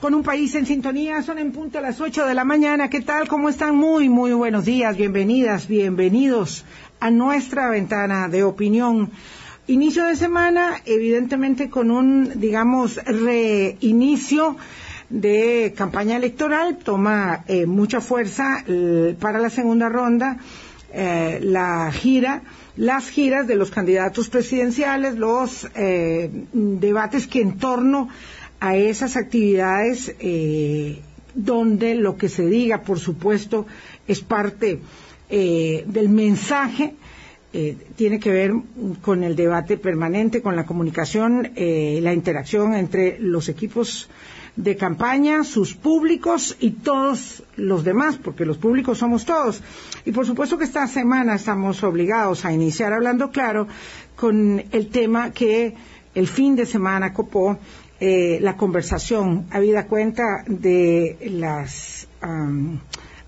Con un país en sintonía, son en punto a las 8 de la mañana. ¿Qué tal? ¿Cómo están? Muy, muy buenos días. Bienvenidas, bienvenidos a nuestra ventana de opinión. Inicio de semana, evidentemente con un, digamos, reinicio de campaña electoral. Toma eh, mucha fuerza eh, para la segunda ronda eh, la gira las giras de los candidatos presidenciales, los eh, debates que en torno a esas actividades eh, donde lo que se diga, por supuesto, es parte eh, del mensaje, tiene que ver con el debate permanente, con la comunicación, la interacción entre los equipos de campaña, sus públicos y todos los demás, porque los públicos somos todos. Y por supuesto que esta semana estamos obligados a iniciar hablando claro con el tema que el fin de semana copó eh, la conversación, habida cuenta de las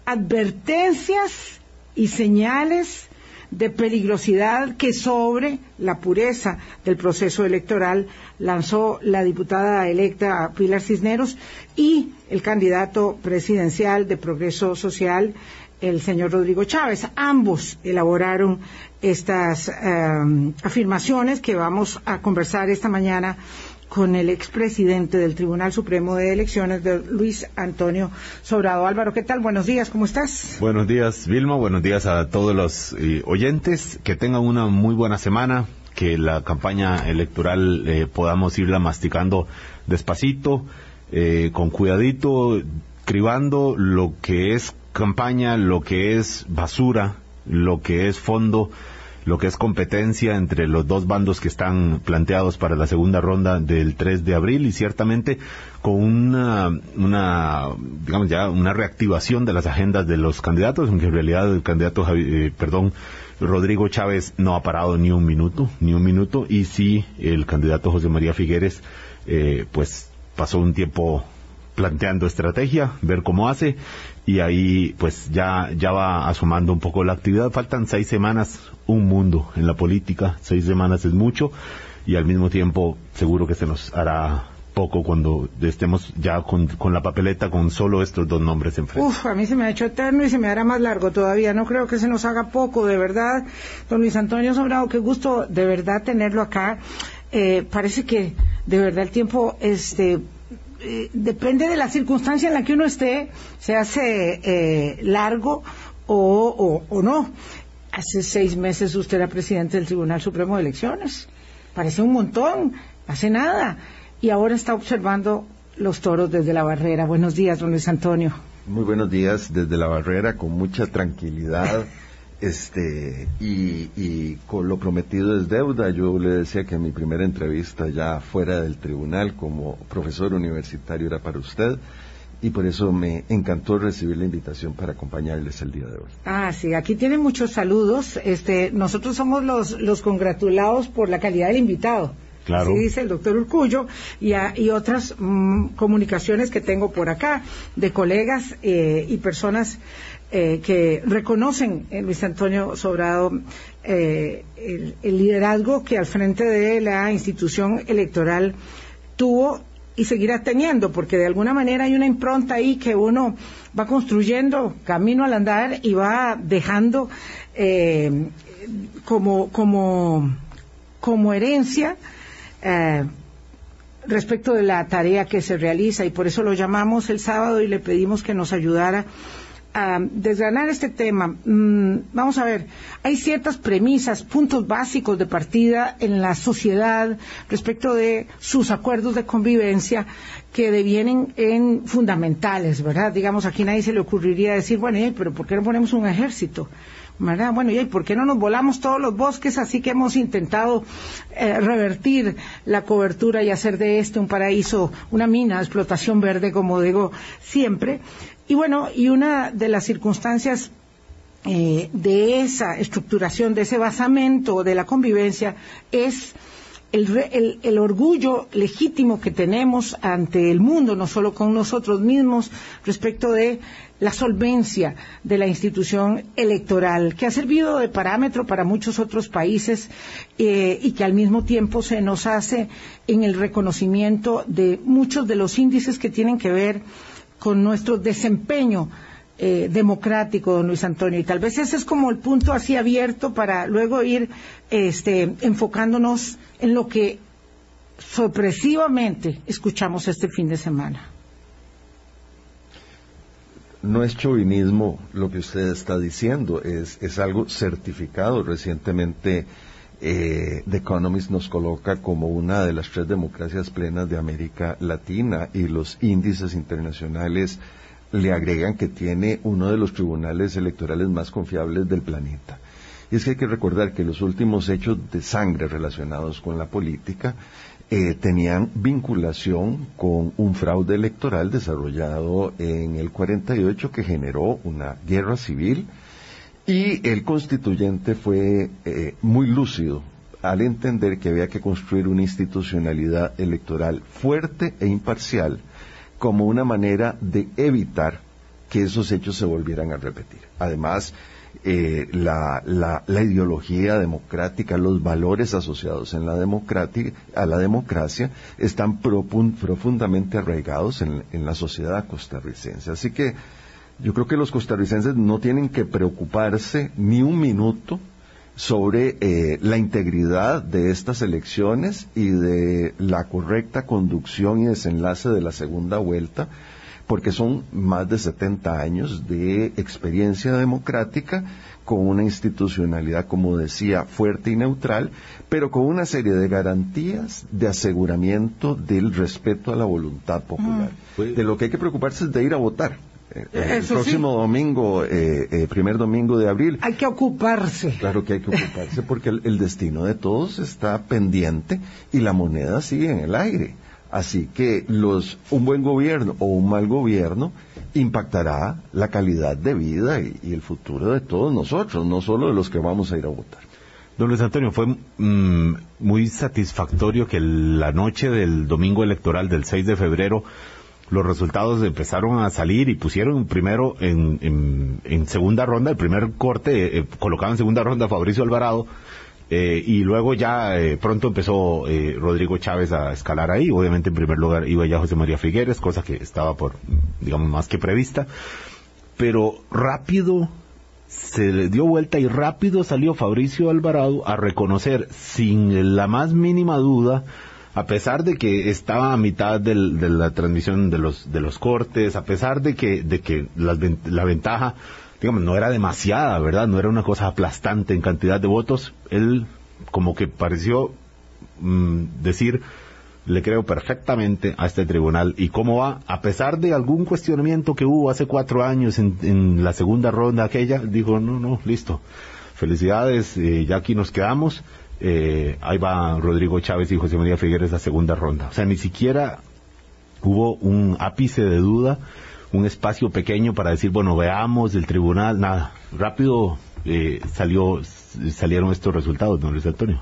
advertencias y señales de peligrosidad que sobre la pureza del proceso electoral lanzó la diputada electa Pilar Cisneros y el candidato presidencial de Progreso Social, el señor Rodrigo Chávez. Ambos elaboraron estas eh, afirmaciones que vamos a conversar esta mañana con el expresidente del Tribunal Supremo de Elecciones, de Luis Antonio Sobrado. Álvaro, ¿qué tal? Buenos días, ¿cómo estás? Buenos días, Vilma. Buenos días a todos los eh, oyentes. Que tengan una muy buena semana, que la campaña electoral eh, podamos irla masticando despacito, eh, con cuidadito, cribando lo que es campaña, lo que es basura, lo que es fondo lo que es competencia entre los dos bandos que están planteados para la segunda ronda del 3 de abril y ciertamente con una, una digamos ya, una reactivación de las agendas de los candidatos, aunque en realidad el candidato, eh, perdón, Rodrigo Chávez no ha parado ni un minuto, ni un minuto, y sí el candidato José María Figueres, eh, pues pasó un tiempo planteando estrategia, ver cómo hace, y ahí pues ya, ya va asomando un poco la actividad. Faltan seis semanas, un mundo en la política, seis semanas es mucho, y al mismo tiempo seguro que se nos hará poco cuando estemos ya con, la papeleta con solo estos dos nombres enfrente. Uf, a mí se me ha hecho eterno y se me hará más largo todavía. No creo que se nos haga poco, de verdad. Don Luis Antonio Sobrado, qué gusto de verdad tenerlo acá. Eh, parece que de verdad el tiempo este eh, depende de la circunstancia en la que uno esté, se hace eh, largo o, o, no. Hace seis meses usted era presidente del Tribunal Supremo de Elecciones. Parece un montón, hace nada. Y ahora está observando los toros desde la barrera. Buenos días, don Luis Antonio. Muy buenos días desde la barrera, con mucha tranquilidad. Este, y, con lo prometido es deuda. Yo le decía que mi primera entrevista ya fuera del tribunal como profesor universitario era para usted y por eso me encantó recibir la invitación para acompañarles el día de hoy. Ah, sí, aquí tienen muchos saludos. Este, nosotros somos los, los congratulados por la calidad del invitado. Claro. Así dice el doctor Urcullo y, y otras mm, comunicaciones que tengo por acá de colegas eh, y personas eh, que reconocen en Luis Antonio Sobrado eh, el, liderazgo que al frente de la institución electoral tuvo y seguirá teniendo, porque de alguna manera hay una impronta ahí que uno va construyendo camino al andar y va dejando eh, como, como, como herencia respecto de la tarea que se realiza. Y por eso lo llamamos el sábado y le pedimos que nos ayudara a desgranar este tema, mm, vamos a ver, hay ciertas premisas, puntos básicos de partida en la sociedad respecto de sus acuerdos de convivencia que devienen en fundamentales, ¿verdad? Digamos, aquí nadie se le ocurriría decir, bueno, pero ¿por qué no ponemos un ejército? ¿verdad? Bueno, ¿y por qué no nos volamos todos los bosques? Así que hemos intentado eh, revertir la cobertura y hacer de este un paraíso, una mina de explotación verde, como digo siempre. Y bueno, y una de las circunstancias eh, de esa estructuración, de ese basamento de la convivencia, es el, el, orgullo legítimo que tenemos ante el mundo, no solo con nosotros mismos, respecto de la solvencia de la institución electoral, que ha servido de parámetro para muchos otros países eh, y que al mismo tiempo se nos hace en el reconocimiento de muchos de los índices que tienen que ver con nuestro desempeño eh, democrático, don Luis Antonio. Y tal vez ese es como el punto así abierto para luego ir este, enfocándonos en lo que sorpresivamente escuchamos este fin de semana no es chauvinismo lo que usted está diciendo, es, es algo certificado. Recientemente eh, The Economist nos coloca como una de las tres democracias plenas de América Latina y los índices internacionales le agregan que tiene uno de los tribunales electorales más confiables del planeta. Y es que hay que recordar que los últimos hechos de sangre relacionados con la política eh, tenían vinculación con un fraude electoral desarrollado en el 48 que generó una guerra civil y el constituyente fue eh, muy lúcido al entender que había que construir una institucionalidad electoral fuerte e imparcial como una manera de evitar que esos hechos se volvieran a repetir. Además, eh, la, ideología democrática, los valores asociados en la a la democracia están profundamente arraigados en, la sociedad costarricense. Así que yo creo que los costarricenses no tienen que preocuparse ni un minuto sobre eh, la integridad de estas elecciones y de la correcta conducción y desenlace de la segunda vuelta, porque son más de 70 años de experiencia democrática con una institucionalidad, como decía, fuerte y neutral, pero con una serie de garantías de aseguramiento del respeto a la voluntad popular. Mm. De lo que hay que preocuparse es de ir a votar. Eh, el próximo domingo, eh, eh, primer domingo de abril. Hay que ocuparse. Claro que hay que ocuparse porque el destino de todos está pendiente y la moneda sigue en el aire. Así que los, un buen gobierno o un mal gobierno impactará la calidad de vida y, el futuro de todos nosotros, no solo de los que vamos a ir a votar. Don Luis Antonio, fue mm, muy satisfactorio que la noche del domingo electoral del 6 de febrero los resultados empezaron a salir y pusieron primero en, segunda ronda, el primer corte, eh, colocado en segunda ronda a Fabricio Alvarado, eh, y luego ya eh, pronto empezó eh, Rodrigo Chávez a escalar ahí. Obviamente en primer lugar iba ya José María Figueres, cosa que estaba por, digamos, más que prevista. Pero rápido se le dio vuelta y rápido salió Fabricio Alvarado a reconocer sin la más mínima duda a pesar de que estaba a mitad de la transmisión de los de los cortes, a pesar de que de que la ventaja digamos, no era demasiada, ¿verdad? No era una cosa aplastante en cantidad de votos. Él como que pareció mm, decir, le creo perfectamente a este tribunal. ¿Y cómo va? A pesar de algún cuestionamiento que hubo hace cuatro años en, la segunda ronda aquella, dijo, no, no, listo. Felicidades, eh, ya aquí nos quedamos. Eh, ahí va Rodrigo Chávez y José María Figueres la segunda ronda. O sea, ni siquiera hubo un ápice de duda un espacio pequeño para decir, bueno, veamos el tribunal, nada. Rápido eh, salió, salieron estos resultados, don Luis Antonio.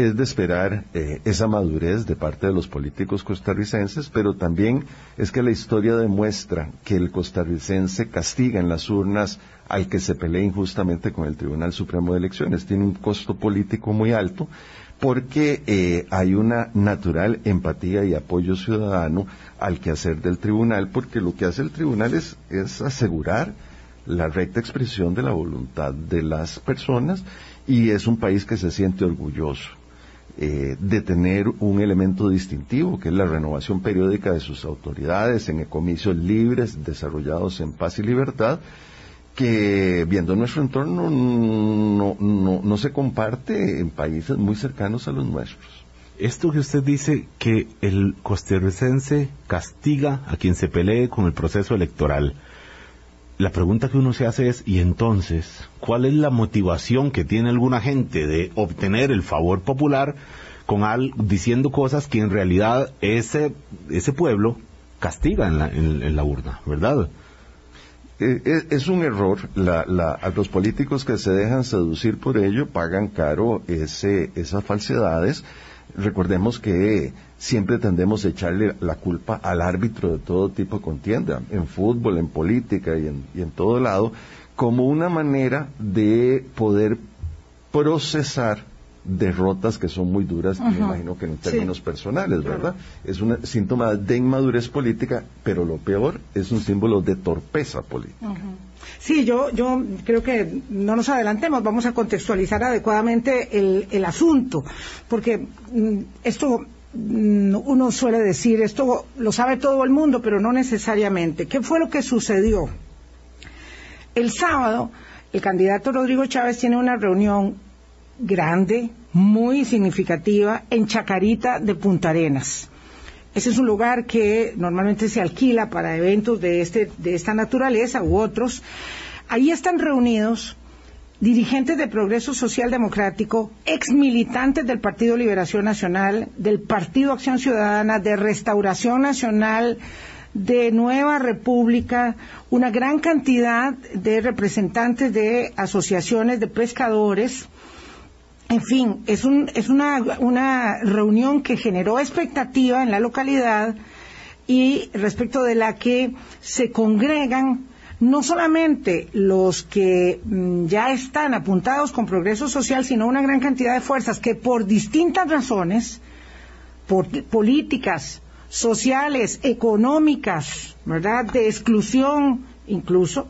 Es de esperar eh, esa madurez de parte de los políticos costarricenses, pero también es que la historia demuestra que el costarricense castiga en las urnas al que se pelea injustamente con el Tribunal Supremo de Elecciones. Tiene un costo político muy alto, porque eh, hay una natural empatía y apoyo ciudadano al quehacer del tribunal, porque lo que hace el tribunal es, asegurar la recta expresión de la voluntad de las personas y es un país que se siente orgulloso eh, de tener un elemento distintivo, que es la renovación periódica de sus autoridades en comicios libres, desarrollados en paz y libertad, que viendo nuestro entorno no, no, no, se comparte en países muy cercanos a los nuestros. Esto que usted dice que el costarricense castiga a quien se pelee con el proceso electoral. La pregunta que uno se hace es, ¿y entonces cuál es la motivación que tiene alguna gente de obtener el favor popular con al, diciendo cosas que en realidad ese, ese pueblo castiga en la, en la urna, ¿verdad? Eh, eh, es un error. a los políticos que se dejan seducir por ello pagan caro ese, esas falsedades. Recordemos que siempre tendemos a echarle la culpa al árbitro de todo tipo de contienda, en fútbol, en política y en, y en todo lado, como una manera de poder procesar derrotas que son muy duras, me imagino que en términos personales, ¿verdad? Es un síntoma de inmadurez política, pero lo peor es un símbolo de torpeza política. Sí, yo, yo creo que no nos adelantemos, vamos a contextualizar adecuadamente el, el asunto, porque mm, esto mm, uno suele decir, esto lo sabe todo el mundo, pero no necesariamente. ¿Qué fue lo que sucedió? El sábado, el candidato Rodrigo Chávez tiene una reunión grande, muy significativa, en Chacarita de Punta Arenas. Ese es un lugar que normalmente se alquila para eventos de, este, de esta naturaleza u otros. Ahí están reunidos dirigentes de Progreso Social Democrático, ex militantes del Partido Liberación Nacional, del Partido Acción Ciudadana, de Restauración Nacional, de Nueva República, una gran cantidad de representantes de asociaciones de pescadores, en fin, es, una, reunión que generó expectativa en la localidad y respecto de la que se congregan no solamente los que mm, ya están apuntados con progreso social, sino una gran cantidad de fuerzas que por distintas razones, por políticas, sociales, económicas, ¿verdad?, de exclusión incluso,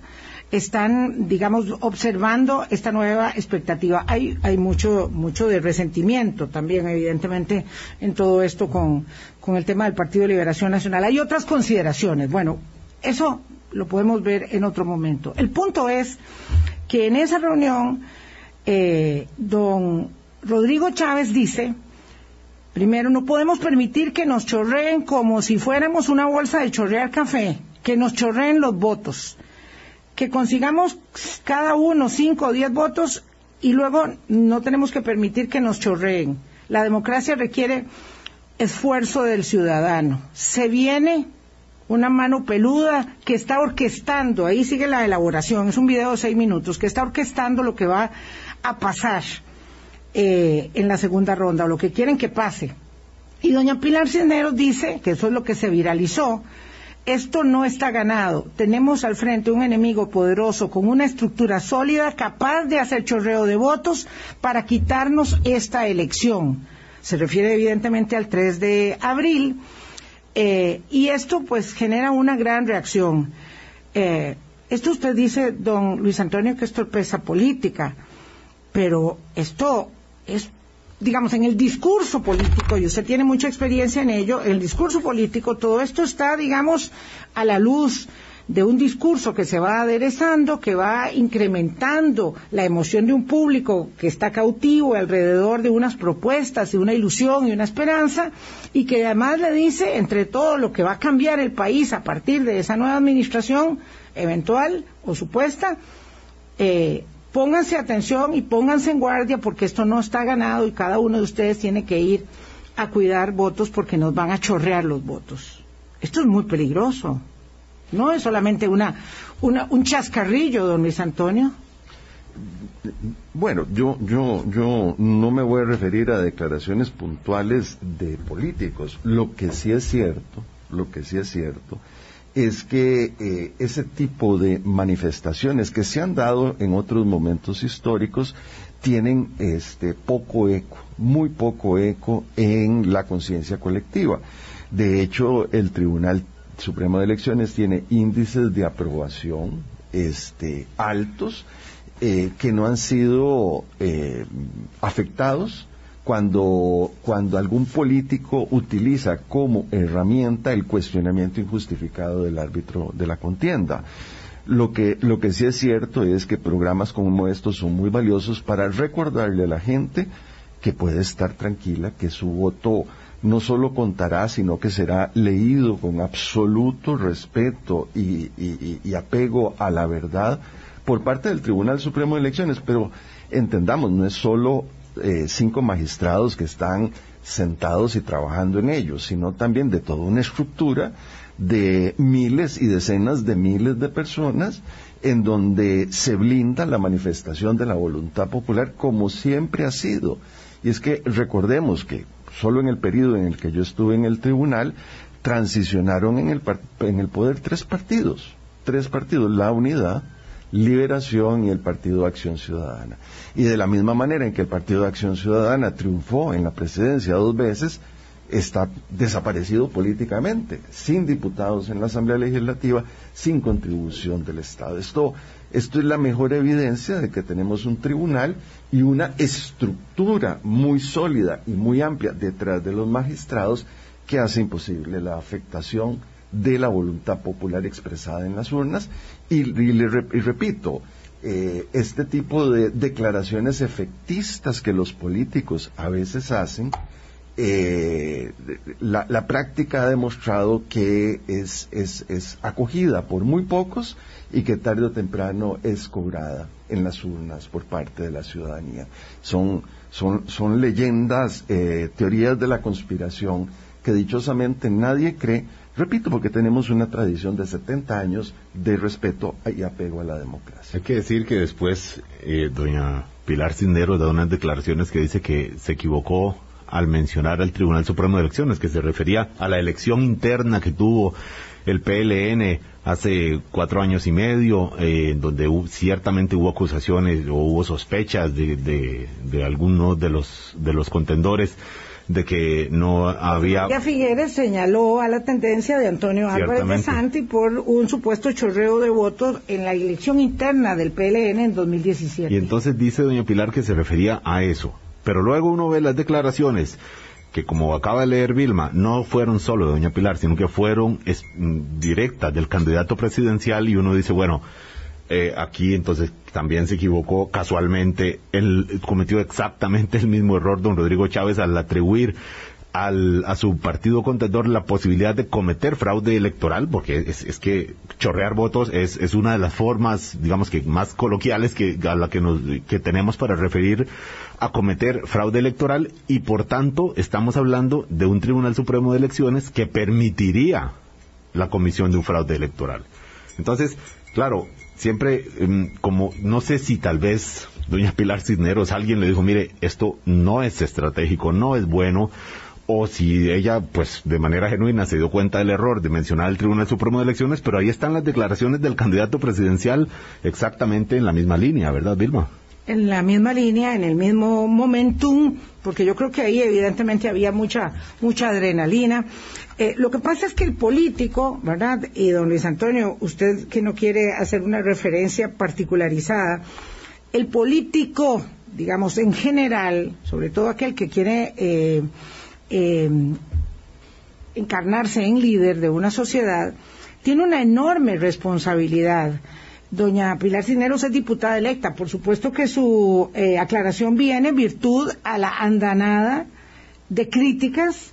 están, digamos, observando esta nueva expectativa. Hay, hay mucho, mucho de resentimiento también, evidentemente, en todo esto con, con el tema del Partido de Liberación Nacional. Hay otras consideraciones. Bueno, eso lo podemos ver en otro momento. El punto es que en esa reunión, eh, don Rodrigo Chávez dice, primero, no podemos permitir que nos chorreen como si fuéramos una bolsa de chorrear café, que nos chorreen los votos que consigamos cada uno cinco o diez votos y luego no tenemos que permitir que nos chorreen. La democracia requiere esfuerzo del ciudadano. Se viene una mano peluda que está orquestando, ahí sigue la elaboración, es un video de seis minutos, que está orquestando lo que va a pasar eh, en la segunda ronda, o lo que quieren que pase. Y doña Pilar Cisneros dice, que eso es lo que se viralizó, esto no está ganado. Tenemos al frente un enemigo poderoso con una estructura sólida capaz de hacer chorreo de votos para quitarnos esta elección. Se refiere evidentemente al 3 de abril eh, y esto pues genera una gran reacción. Eh, esto usted dice, don Luis Antonio, que es torpeza política, pero esto es digamos, en el discurso político, y usted tiene mucha experiencia en ello, el discurso político, todo esto está, digamos, a la luz de un discurso que se va aderezando, que va incrementando la emoción de un público que está cautivo alrededor de unas propuestas, de una ilusión y una esperanza, y que además le dice, entre todo lo que va a cambiar el país a partir de esa nueva administración eventual o supuesta, eh, pónganse atención y pónganse en guardia porque esto no está ganado y cada uno de ustedes tiene que ir a cuidar votos porque nos van a chorrear los votos. Esto es muy peligroso. No es solamente una, un chascarrillo, don Luis Antonio. Bueno, yo, yo, yo no me voy a referir a declaraciones puntuales de políticos. Lo que sí es cierto, lo que sí es cierto, es que eh, ese tipo de manifestaciones que se han dado en otros momentos históricos tienen este poco eco, muy poco eco en la conciencia colectiva. De hecho, el Tribunal Supremo de Elecciones tiene índices de aprobación este, altos eh, que no han sido eh, afectados cuando, cuando algún político utiliza como herramienta el cuestionamiento injustificado del árbitro de la contienda. Lo que, lo que sí es cierto es que programas como estos son muy valiosos para recordarle a la gente que puede estar tranquila, que su voto no solo contará, sino que será leído con absoluto respeto y, y, apego a la verdad por parte del Tribunal Supremo de Elecciones. Pero entendamos, no es solo eh, cinco magistrados que están sentados y trabajando en ello, sino también de toda una estructura de miles y decenas de miles de personas en donde se blinda la manifestación de la voluntad popular como siempre ha sido. Y es que recordemos que solo en el periodo en el que yo estuve en el tribunal, transicionaron en el, en el poder tres partidos, tres partidos, la unidad, Liberación y el Partido Acción Ciudadana. Y de la misma manera en que el Partido Acción Ciudadana triunfó en la presidencia dos veces, está desaparecido políticamente, sin diputados en la Asamblea Legislativa, sin contribución del Estado. Esto, esto es la mejor evidencia de que tenemos un tribunal y una estructura muy sólida y muy amplia detrás de los magistrados que hace imposible la afectación de la voluntad popular expresada en las urnas. Y, repito, eh, este tipo de declaraciones efectistas que los políticos a veces hacen, eh, la, práctica ha demostrado que es, es, acogida por muy pocos y que tarde o temprano es cobrada en las urnas por parte de la ciudadanía. Son, son, son leyendas, eh, teorías de la conspiración que dichosamente nadie cree, repito, porque tenemos una tradición de 70 años de respeto y apego a la democracia. Hay que decir que después eh, doña Pilar Cisneros da unas declaraciones que dice que se equivocó al mencionar al Tribunal Supremo de Elecciones, que se refería a la elección interna que tuvo el PLN hace cuatro años y medio, eh, donde ciertamente hubo acusaciones o hubo sospechas de, de, de algunos de los, de los contendores de que no había... Ya Figueres señaló a la tendencia de Antonio Álvarez de Santi por un supuesto chorreo de votos en la elección interna del PLN en 2017. Y entonces dice doña Pilar que se refería a eso. Pero luego uno ve las declaraciones que como acaba de leer Vilma, no fueron solo de doña Pilar, sino que fueron mm, directas del candidato presidencial y uno dice, bueno, eh, aquí entonces también se equivocó casualmente, él cometió exactamente el mismo error don Rodrigo Chávez al atribuir al, a su partido contendor la posibilidad de cometer fraude electoral, porque es, que chorrear votos es, es, una de las formas, digamos que más coloquiales que, a la que, nos, que tenemos para referir a cometer fraude electoral y por tanto estamos hablando de un Tribunal Supremo de Elecciones que permitiría la comisión de un fraude electoral. Entonces, claro, siempre em, como no sé si tal vez doña Pilar Cisneros alguien le dijo, mire, esto no es estratégico, no es bueno, o si ella, pues, de manera genuina se dio cuenta del error de mencionar el Tribunal Supremo de Elecciones, pero ahí están las declaraciones del candidato presidencial exactamente en la misma línea, ¿verdad, Vilma? En la misma línea, en el mismo momentum, porque yo creo que ahí evidentemente había mucha, mucha adrenalina. Eh, lo que pasa es que el político, ¿verdad? Y don Luis Antonio, usted que no quiere hacer una referencia particularizada, el político, digamos, en general, sobre todo aquel que quiere eh, Em, encarnarse en líder de una sociedad, tiene una enorme responsabilidad. Doña Pilar Cineros es diputada electa. Por supuesto que su eh, aclaración viene en virtud a la andanada de críticas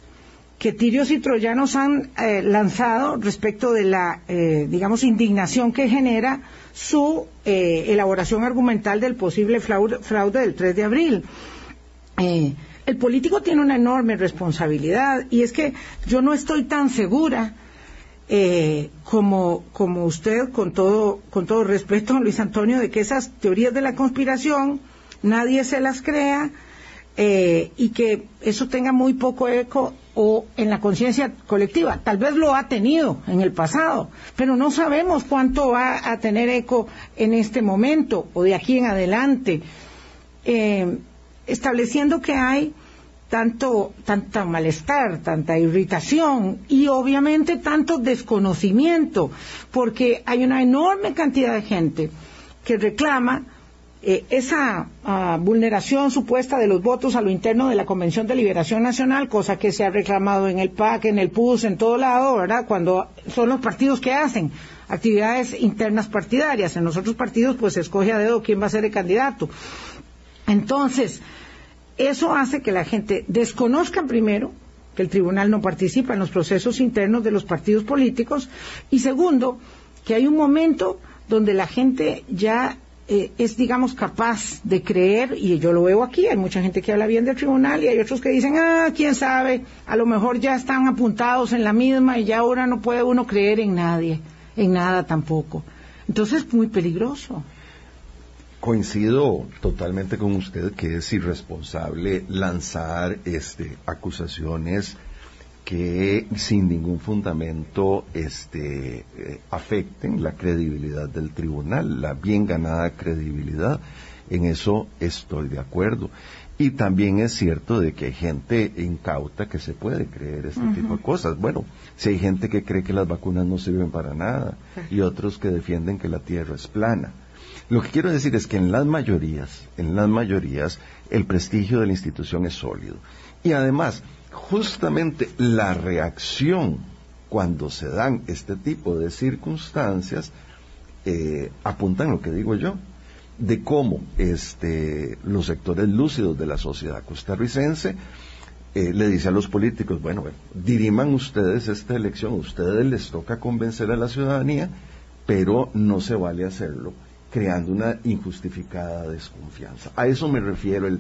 que tirios y troyanos han eh, lanzado respecto de la, eh, digamos, indignación que genera su elaboración argumental del posible fraude, fraude del 3 de abril el político tiene una enorme responsabilidad y es que yo no estoy tan segura eh, como, como usted, con todo, con todo respeto, Luis Antonio, de que esas teorías de la conspiración nadie se las crea eh, y que eso tenga muy poco eco o en la conciencia colectiva. Tal vez lo ha tenido en el pasado, pero no sabemos cuánto va a tener eco en este momento o de aquí en adelante. Eh, estableciendo que hay tanto, tanta malestar, tanta irritación y obviamente tanto desconocimiento, porque hay una enorme cantidad de gente que reclama eh, esa ah, vulneración supuesta de los votos a lo interno de la Convención de Liberación Nacional, cosa que se ha reclamado en el PAC, en el PUS, en todo lado, ¿verdad? Cuando son los partidos que hacen actividades internas partidarias. En los otros partidos, pues se escoge a dedo quién va a ser el candidato. Entonces, eso hace que la gente desconozca primero que el tribunal no participa en los procesos internos de los partidos políticos y segundo, que hay un momento donde la gente ya eh, es, digamos, capaz de creer, y yo lo veo aquí, hay mucha gente que habla bien del tribunal y hay otros que dicen, ah, quién sabe, a lo mejor ya están apuntados en la misma y ya ahora no puede uno creer en nadie, en nada tampoco. Entonces es muy peligroso coincido totalmente con usted que es irresponsable lanzar este, acusaciones que sin ningún fundamento este, eh, afecten la credibilidad del tribunal, la bien ganada credibilidad. En eso estoy de acuerdo. Y también es cierto de que hay gente incauta que se puede creer este tipo de cosas. Bueno, si hay gente que cree que las vacunas no sirven para nada y otros que defienden que la Tierra es plana. Lo que quiero decir es que en las mayorías, en las mayorías, el prestigio de la institución es sólido. Y además, justamente la reacción cuando se dan este tipo de circunstancias eh, apuntan lo que digo yo de cómo este, los sectores lúcidos de la sociedad costarricense eh, le dice a los políticos, bueno, diriman ustedes esta elección, a ustedes les toca convencer a la ciudadanía, pero no se vale hacerlo creando una injustificada desconfianza. A eso me refiero, el,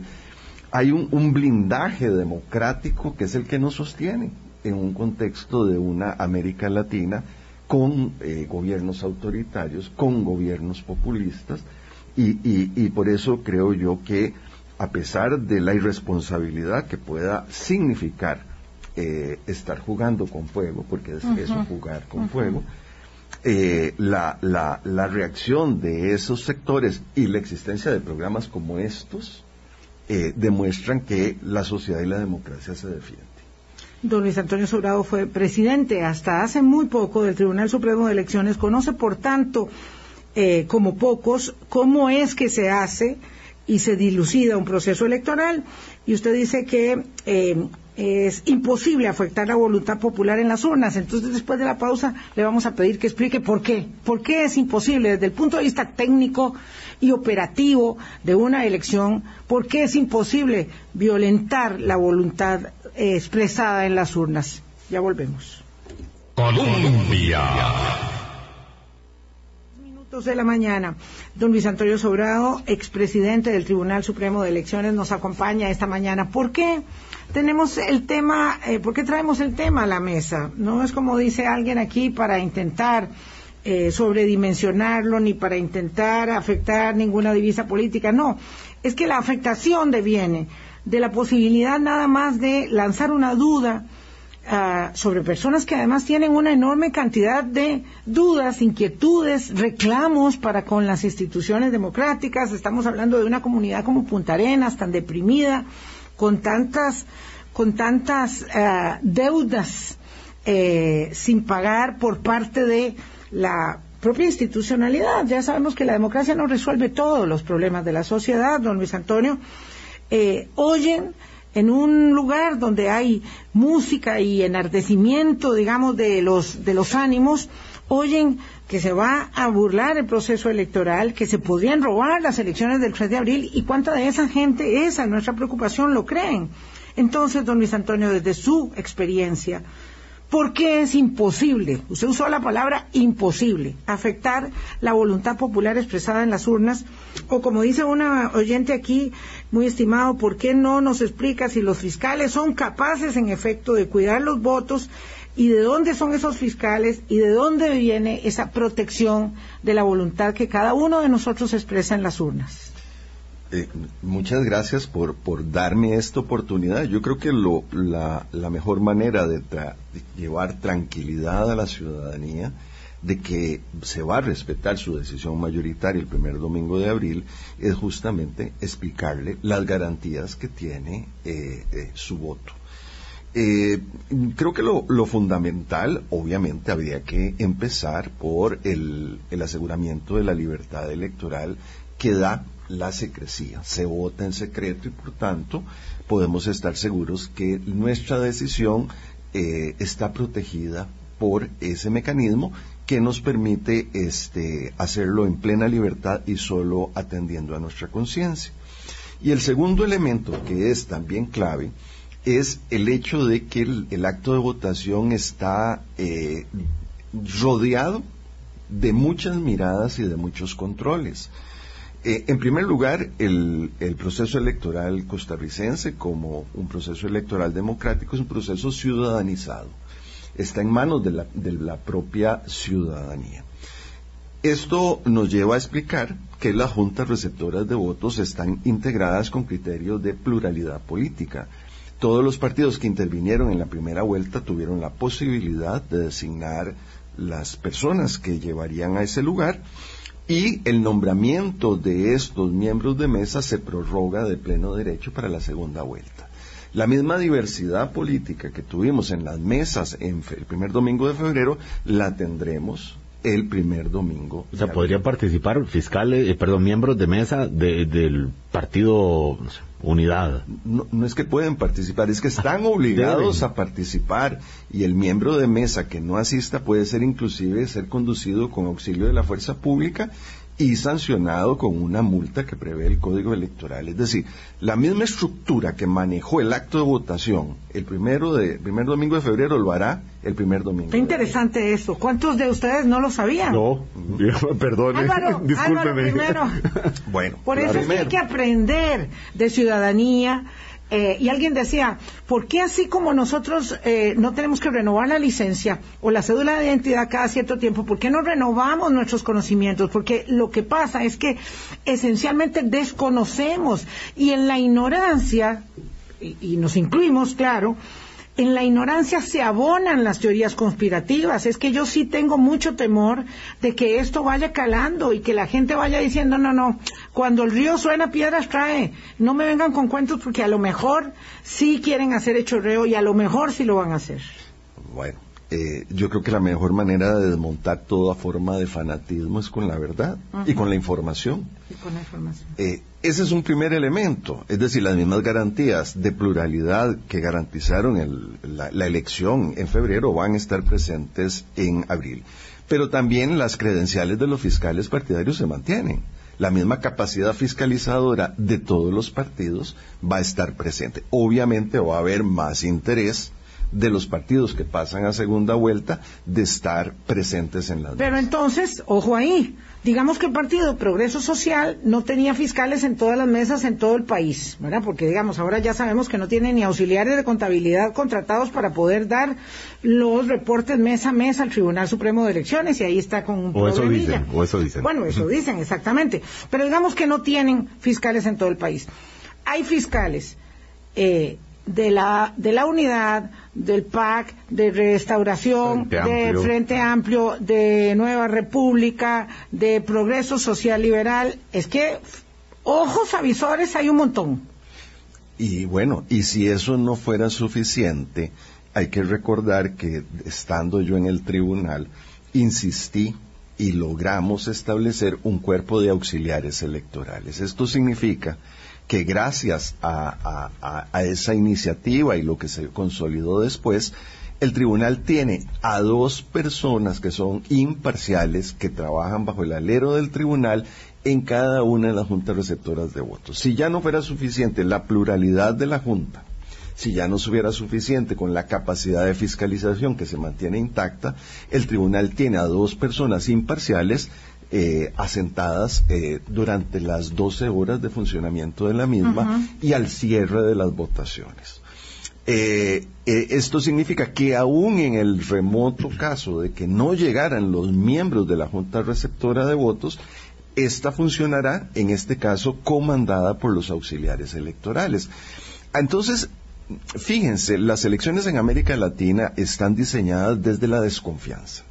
hay un, blindaje democrático que es el que nos sostiene en un contexto de una América Latina con eh, gobiernos autoritarios, con gobiernos populistas, y, por eso creo yo que a pesar de la irresponsabilidad que pueda significar eh, estar jugando con fuego, porque es eso jugar con fuego, eh, la, la, la reacción de esos sectores y la existencia de programas como estos eh, demuestran que la sociedad y la democracia se defienden. Don Luis Antonio Sobrado fue presidente hasta hace muy poco del Tribunal Supremo de Elecciones, conoce por tanto, eh, como pocos, cómo es que se hace y se dilucida un proceso electoral. Y usted dice que es imposible afectar la voluntad popular en las urnas. Entonces, después de la pausa, le vamos a pedir que explique por qué. ¿Por qué es imposible desde el punto de vista técnico y operativo de una elección? ¿Por qué es imposible violentar la voluntad eh, expresada en las urnas? Ya volvemos. Colombia minutos de la mañana. Don Luis Antonio Sobrado, expresidente del Tribunal Supremo de Elecciones, nos acompaña esta mañana. ¿Por qué? Tenemos el tema, eh, ¿por qué traemos el tema a la mesa? No es como dice alguien aquí para intentar eh, sobredimensionarlo ni para intentar afectar ninguna divisa política, no, es que la afectación deviene de la posibilidad nada más de lanzar una duda ah, sobre personas que además tienen una enorme cantidad de dudas, inquietudes, reclamos para con las instituciones democráticas. Estamos hablando de una comunidad como Punta Arenas, tan deprimida, con tantas, con tantas eh, deudas eh, sin pagar por parte de la propia institucionalidad. Ya sabemos que la democracia no resuelve todos los problemas de la sociedad, don Luis Antonio. Eh, oyen en un lugar donde hay música y enardecimiento, digamos, de los, de los ánimos, oyen que se va a burlar el proceso electoral, que se podrían robar las elecciones del 3 de abril y cuánta de esa gente, esa nuestra preocupación, lo creen. Entonces, don Luis Antonio, desde su experiencia, ¿por qué es imposible, usted usó la palabra imposible, afectar la voluntad popular expresada en las urnas? O como dice una oyente aquí, muy estimado, ¿por qué no nos explica si los fiscales son capaces en efecto de cuidar los votos y de dónde son esos fiscales y de dónde viene esa protección de la voluntad que cada uno de nosotros expresa en las urnas. Eh, muchas gracias por, darme esta oportunidad. Yo creo que lo, la, la mejor manera de, llevar tranquilidad a la ciudadanía de que se va a respetar su decisión mayoritaria el primer domingo de abril es justamente explicarle las garantías que tiene eh, eh, su voto. Eh, creo que lo, fundamental, obviamente, habría que empezar por el, aseguramiento de la libertad electoral que da la secrecía. Se vota en secreto y, por tanto, podemos estar seguros que nuestra decisión eh, está protegida por ese mecanismo que nos permite este, hacerlo en plena libertad y solo atendiendo a nuestra conciencia. Y el segundo elemento, que es también clave, es el hecho de que el, acto de votación está eh, rodeado de muchas miradas y de muchos controles. Eh, en primer lugar, el, proceso electoral costarricense, como un proceso electoral democrático, es un proceso ciudadanizado. Está en manos de la propia ciudadanía. Esto nos lleva a explicar que las juntas receptoras de votos están integradas con criterios de pluralidad política. Todos los partidos que intervinieron en la primera vuelta tuvieron la posibilidad de designar las personas que llevarían a ese lugar y el nombramiento de estos miembros de mesa se prorroga de pleno derecho para la segunda vuelta. La misma diversidad política que tuvimos en las mesas en el primer domingo de febrero la tendremos el primer domingo. O sea, podrían participar fiscales, eh, perdón, miembros de mesa del partido Unidad. No, no, es que pueden participar, es que están obligados a participar y el miembro de mesa que no asista puede ser inclusive ser conducido con auxilio de la fuerza pública y sancionado con una multa que prevé el Código Electoral. Es decir, la misma estructura que manejó el acto de votación el primero de primer domingo de febrero lo hará el primer domingo. Qué interesante eso. ¿Cuántos de ustedes no lo sabían? No, perdone, Álvaro, discúlpeme. bueno, por eso es que hay que aprender de ciudadanía eh, y alguien decía, ¿por qué así como nosotros eh, no tenemos que renovar la licencia o la cédula de identidad cada cierto tiempo, ¿por qué no renovamos nuestros conocimientos? Porque lo que pasa es que esencialmente desconocemos y en la ignorancia, y nos incluimos, claro, en la ignorancia se abonan las teorías conspirativas. Es que yo sí tengo mucho temor de que esto vaya calando y que la gente vaya diciendo, no, no, cuando el río suena, piedras trae. No me vengan con cuentos porque a lo mejor sí quieren hacer hechorreo y a lo mejor sí lo van a hacer. Bueno, eh, yo creo que la mejor manera de desmontar toda forma de fanatismo es con la verdad y con la información. Y con la información. Eh, ese es un primer elemento, es decir, las mismas garantías de pluralidad que garantizaron la, elección en febrero van a estar presentes en abril. Pero también las credenciales de los fiscales partidarios se mantienen. La misma capacidad fiscalizadora de todos los partidos va a estar presente. Obviamente va a haber más interés de los partidos que pasan a segunda vuelta de estar presentes en las Pero entonces, ojo ahí, digamos que el Partido Progreso Social no tenía fiscales en todas las mesas en todo el país, ¿verdad? Porque digamos, ahora ya sabemos que no tiene ni auxiliares de contabilidad contratados para poder dar los reportes mes a mes al Tribunal Supremo de Elecciones y ahí está con un o eso dicen, o eso dicen. Bueno, eso dicen, exactamente. Pero digamos que no tienen fiscales en todo el país. Hay fiscales eh, de la, de la unidad, del PAC, de restauración, de Frente Amplio, de Nueva República, de Progreso Social Liberal. Es que ojos avisores hay un montón. Y bueno, y si eso no fuera suficiente, hay que recordar que estando yo en el tribunal, insistí y logramos establecer un cuerpo de auxiliares electorales. Esto significa que gracias a, esa iniciativa y lo que se consolidó después, el tribunal tiene a dos personas que son imparciales, que trabajan bajo el alero del tribunal en cada una de las juntas receptoras de votos. Si ya no fuera suficiente la pluralidad de la junta, si ya no fuera suficiente con la capacidad de fiscalización que se mantiene intacta, el tribunal tiene a dos personas imparciales eh, asentadas eh, durante las 12 horas de funcionamiento de la misma y al cierre de las votaciones. Eh, esto significa que aún en el remoto caso de que no llegaran los miembros de la Junta Receptora de Votos, esta funcionará, en este caso, comandada por los auxiliares electorales. Entonces, fíjense, las elecciones en América Latina están diseñadas desde la desconfianza.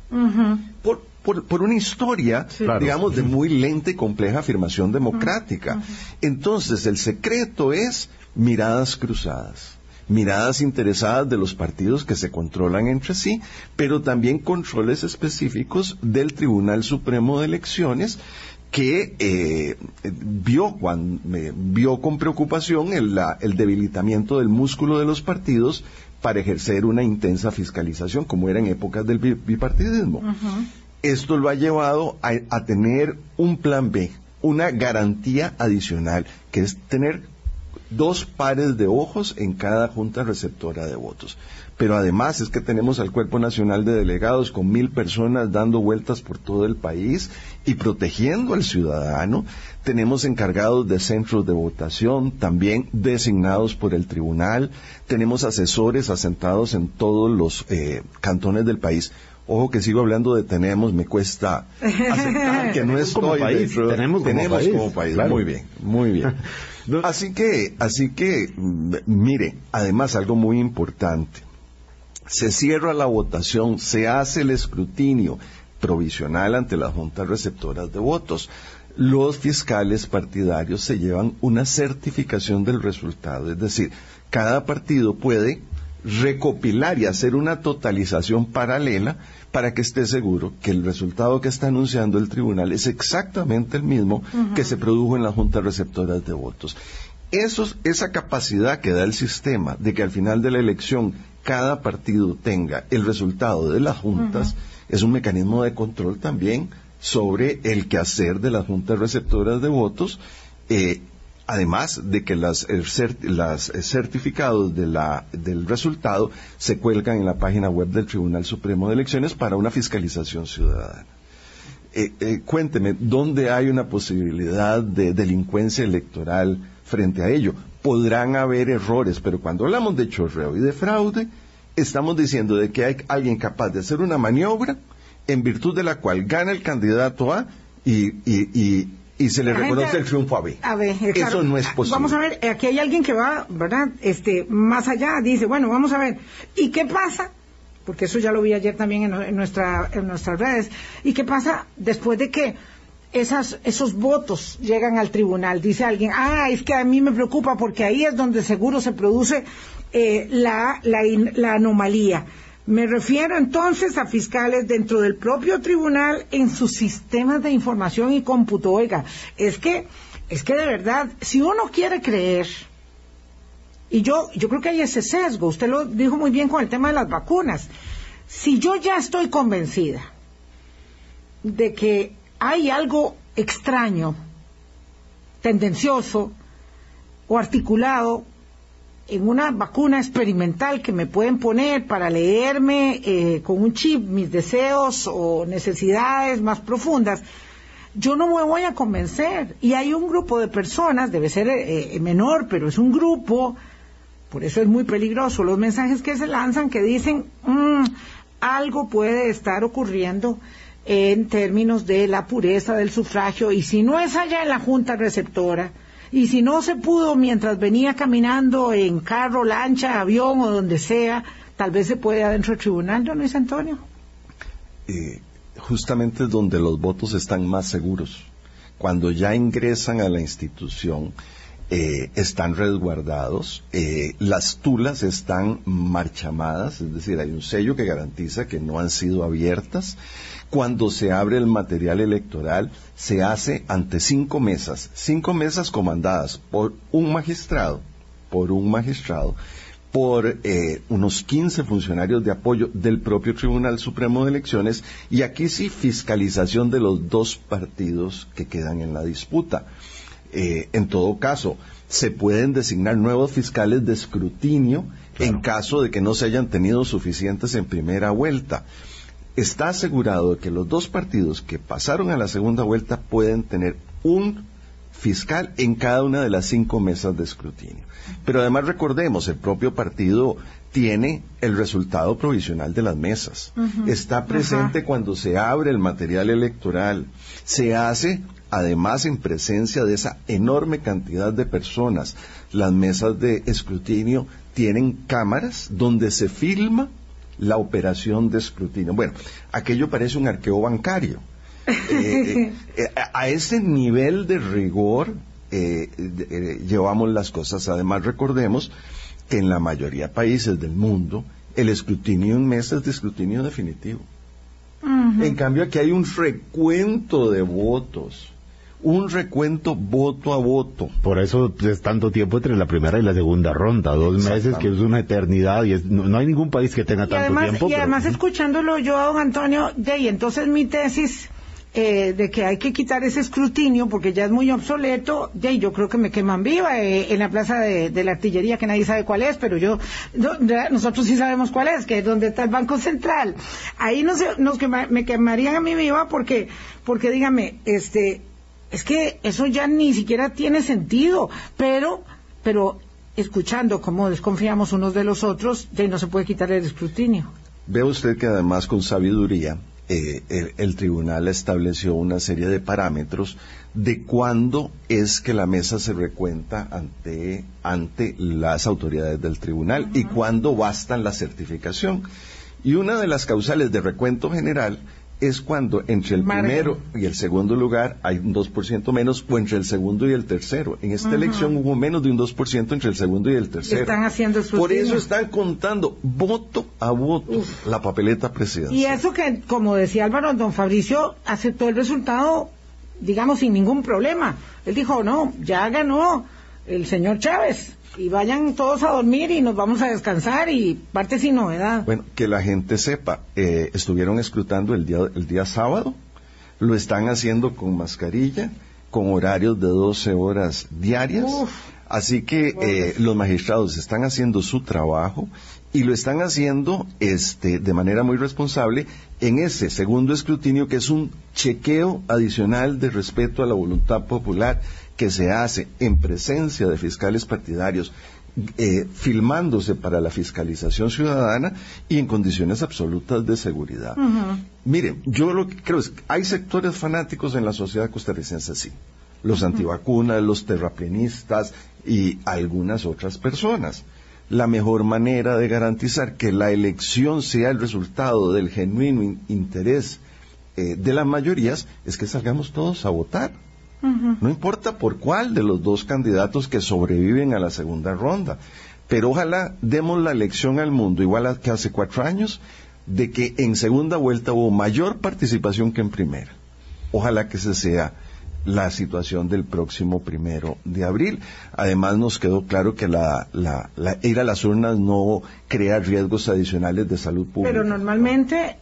por, por, una historia, digamos, de muy lenta y compleja afirmación democrática. Entonces, el secreto es miradas cruzadas miradas interesadas de los partidos que se controlan entre sí, pero también controles específicos del Tribunal Supremo de Elecciones que eh, vio, vio con preocupación el, debilitamiento del músculo de los partidos para ejercer una intensa fiscalización, como era en épocas del bipartidismo esto lo ha llevado a, tener un plan B, una garantía adicional, que es tener dos pares de ojos en cada junta receptora de votos. pero además es que tenemos al Cuerpo Nacional de Delegados con mil personas dando vueltas por todo el país y protegiendo al ciudadano. Tenemos encargados de centros de votación, también designados por el tribunal. Tenemos asesores asentados en todos los eh, cantones del país. Ojo que sigo hablando de tenemos, me cuesta aceptar que no estoy como país, tenemos como país, muy bien, muy bien. así que, así que, mm, mire, además algo muy importante, se cierra la votación, se hace el escrutinio provisional ante las juntas receptoras de votos. Los fiscales partidarios se llevan una certificación del resultado, es decir, cada partido puede recopilar y hacer una totalización paralela para que esté seguro que el resultado que está anunciando el tribunal es exactamente el mismo que se produjo en las juntas receptoras de votos. esa capacidad que da el sistema de que al final de la elección cada partido tenga el resultado de las juntas es un mecanismo de control también sobre el quehacer de las juntas receptoras de votos eh, además de que las, eh, eh, certificados del resultado se cuelgan en la página web del Tribunal Supremo de Elecciones para una fiscalización ciudadana. Eh, cuénteme, ¿dónde hay una posibilidad de delincuencia electoral frente a ello? Podrán haber errores, pero cuando hablamos de chorreo y de fraude, estamos diciendo de que hay alguien capaz de hacer una maniobra en virtud de la cual gana el candidato A y y se le reconoce el triunfo a B. A B Eso no es posible. Vamos a ver, aquí hay alguien que va, ¿verdad? Este, más allá, dice, bueno, vamos a ver, ¿y qué pasa? Porque eso ya lo vi ayer también en, nuestra, en nuestras redes. ¿Y qué pasa después de que esas, esos votos llegan al tribunal? Dice alguien, ah, es que a mí me preocupa porque ahí es donde seguro se produce eh, la, la, la anomalía. Me refiero entonces a fiscales dentro del propio tribunal en sus sistemas de información y cómputo. Oiga, es que, es que de verdad, si uno quiere creer, y yo, yo creo que hay ese sesgo, usted lo dijo muy bien con el tema de las vacunas. Si yo ya estoy convencida de que hay algo extraño, tendencioso o articulado en una vacuna experimental que me pueden poner para leerme eh, con un chip mis deseos o necesidades más profundas, yo no me voy a convencer. Y hay un grupo de personas, debe ser eh, menor, pero es un grupo, por eso es muy peligroso los mensajes que se lanzan que dicen, mm, algo puede estar ocurriendo en términos de la pureza del sufragio y si no es allá en la junta receptora, y si no se pudo mientras venía caminando en carro, lancha, avión o donde sea, tal vez se puede adentro del tribunal, don Luis Antonio. Eh, justamente donde los votos están más seguros. Cuando ya ingresan a la institución, eh, están resguardados, eh, las tulas están marchamadas, es decir, hay un sello que garantiza que no han sido abiertas. Cuando se abre el material electoral, se hace ante cinco mesas, cinco mesas comandadas por un magistrado, por un magistrado, por eh, unos 15 funcionarios de apoyo del propio Tribunal Supremo de Elecciones y aquí sí fiscalización de los dos partidos que quedan en la disputa. Eh, en todo caso, se pueden designar nuevos fiscales de escrutinio en caso de que no se hayan tenido suficientes en primera vuelta. Está asegurado que los dos partidos que pasaron a la segunda vuelta pueden tener un fiscal en cada una de las cinco mesas de escrutinio. Pero además recordemos, el propio partido tiene el resultado provisional de las mesas. Está presente cuando se abre el material electoral. Se hace además en presencia de esa enorme cantidad de personas, las mesas de escrutinio tienen cámaras donde se filma la operación de escrutinio. Bueno, aquello parece un arqueo bancario. Eh, eh, a ese nivel de rigor eh, llevamos las cosas. Además, recordemos que en la mayoría de países del mundo el escrutinio en mesa es de escrutinio definitivo. En cambio, aquí hay un recuento de votos un recuento voto a voto. Por eso es tanto tiempo entre la primera y la segunda ronda, dos meses que es una eternidad y no, hay ningún país que tenga tanto tiempo. Y además escuchándolo yo, don Antonio, de ahí entonces mi tesis eh, de que hay que quitar ese escrutinio porque ya es muy obsoleto, y yo creo que me queman viva eh, en la plaza de, la artillería que nadie sabe cuál es, pero yo nosotros sí sabemos cuál es, que es donde está el Banco Central. Ahí no nos me quemarían a mí viva porque porque dígame, este es que eso ya ni siquiera tiene sentido, pero pero escuchando cómo desconfiamos unos de los otros, ya no se puede quitar el escrutinio. Ve usted que además con sabiduría eh, el, tribunal estableció una serie de parámetros de cuándo es que la mesa se recuenta ante, ante las autoridades del tribunal y cuándo bastan la certificación. Y una de las causales de recuento general es cuando entre el primero y el segundo lugar hay un 2% menos o entre el segundo y el tercero. En esta elección hubo menos de un 2% entre el segundo y el tercero. Están haciendo Por eso están contando voto a voto la papeleta presidencial. Y eso que, como decía Álvaro, don Fabricio aceptó el resultado, digamos, sin ningún problema. Él dijo, no, ya ganó el señor Chávez y vayan todos a dormir y nos vamos a descansar y parte sin novedad. Bueno, que la gente sepa, eh, estuvieron escrutando el día, el día sábado, lo están haciendo con mascarilla, con horarios de 12 horas diarias. Así que eh, los magistrados están haciendo su trabajo y lo están haciendo este, de manera muy responsable en ese segundo escrutinio que es un chequeo adicional de respeto a la voluntad popular que se hace en presencia de fiscales partidarios, eh, filmándose para la fiscalización ciudadana y en condiciones absolutas de seguridad. Miren, yo lo que creo es que hay sectores fanáticos en la sociedad costarricense, sí. Los antivacunas, los terraplenistas y algunas otras personas. La mejor manera de garantizar que la elección sea el resultado del genuino interés eh, de las mayorías es que salgamos todos a votar. No importa por cuál de los dos candidatos que sobreviven a la segunda ronda. Pero ojalá demos la elección al mundo, igual que hace cuatro años, de que en segunda vuelta hubo mayor participación que en primera. Ojalá que esa sea la situación del próximo primero de abril. Además, nos quedó claro que la, ir a las urnas no crea riesgos adicionales de salud pública. Pero normalmente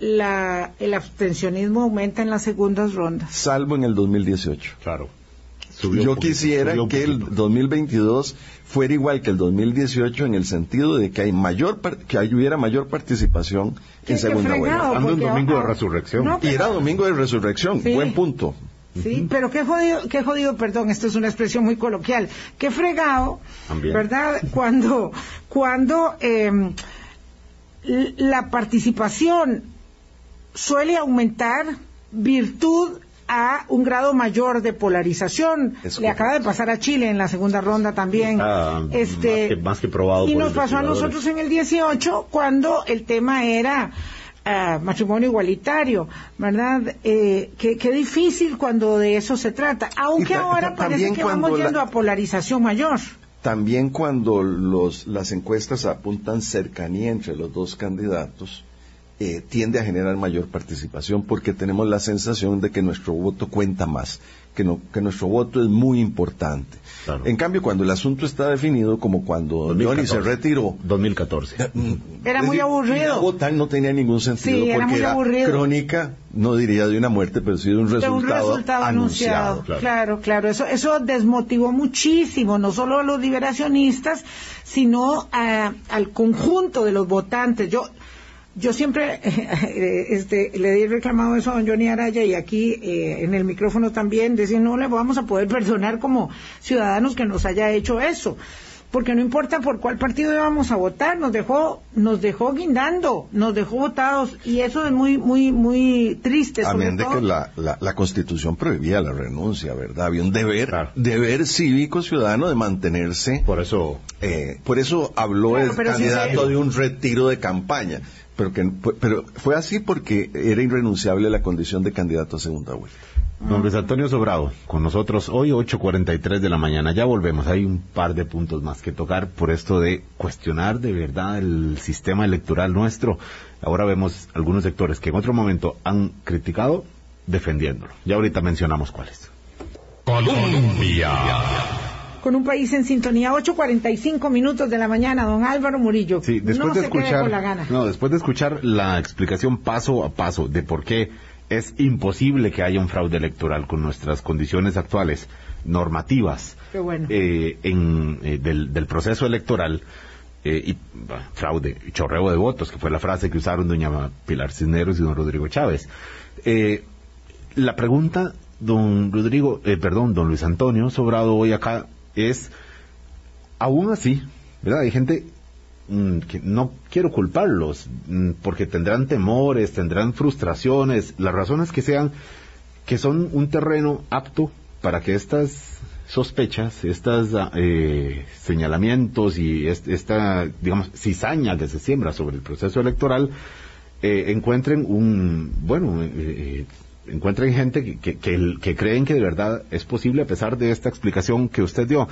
la, el abstencionismo aumenta en las segundas rondas. Salvo en el 2018. Claro. Yo quisiera que el 2022 fuera igual que el 2018 en el sentido de que hay mayor que hubiera mayor participación en segunda vuelta. Ando un domingo de resurrección. Y era domingo de resurrección. Buen punto. Sí, pero qué jodido, qué jodido, perdón, esto es una expresión muy coloquial. Qué fregado, ¿verdad? Cuando, cuando em, la participación suele aumentar virtud a un grado mayor de polarización. Le acaba de pasar a Chile en la segunda ronda también. este, más que, probado. Y nos pasó a nosotros en el 18 cuando el tema era ah, matrimonio igualitario, ¿verdad? Eh, qué, difícil cuando de eso se trata. Aunque ahora parece que vamos yendo a polarización mayor. También cuando los, las encuestas apuntan cercanía entre los dos candidatos, eh, tiende a generar mayor participación porque tenemos la sensación de que nuestro voto cuenta más, que, nuestro voto es muy importante. En cambio, cuando el asunto está definido, como cuando Johnny se retiró. 2014. Eh, mm, era muy aburrido. Votar no tenía ningún sentido porque era, crónica, no diría de una muerte, pero sí de un resultado, anunciado. Claro. claro, Eso, eso desmotivó muchísimo, no solo a los liberacionistas, sino al conjunto de los votantes. Yo, yo siempre eh, este, le he reclamado eso a don Johnny Araya y aquí eh, en el micrófono también, decir no le vamos a poder perdonar como ciudadanos que nos haya hecho eso porque no importa por cuál partido íbamos a votar, nos dejó, nos dejó guindando, nos dejó votados, y eso es muy, muy, muy triste. Amén de que la, la, Constitución prohibía la renuncia, ¿verdad? Había un deber, deber cívico ciudadano de mantenerse. Por eso, eh, por eso habló el candidato de un retiro de campaña pero que pero fue así porque era irrenunciable la condición de candidato a segunda vuelta. Don Luis Antonio Sobrado, con nosotros hoy 8.43 de la mañana. Ya volvemos. Hay un par de puntos más que tocar por esto de cuestionar de verdad el sistema electoral nuestro. Ahora vemos algunos sectores que en otro momento han criticado defendiéndolo. Ya ahorita mencionamos cuáles. Colombia con un país en sintonía. 8.45 minutos de la mañana, don Álvaro Murillo. Sí, después de escuchar, No, después de escuchar la explicación paso a paso de por qué es imposible que haya un fraude electoral con nuestras condiciones actuales normativas eh, en, eh, del, proceso electoral eh, y fraude, chorreo de votos, que fue la frase que usaron doña Pilar Cisneros y don Rodrigo Chávez. la pregunta, don Rodrigo, perdón, don Luis Antonio Sobrado hoy acá es, aún así, ¿verdad? Hay gente mm, que no quiero culparlos, mm, porque tendrán temores, tendrán frustraciones, las razones que sean, que son un terreno apto para que estas sospechas, estos eh, señalamientos y esta, digamos, cizaña que se siembra sobre el proceso electoral, eh, encuentren un, bueno, eh, encuentren gente que, que, creen que de verdad es posible a pesar de esta explicación que usted dio.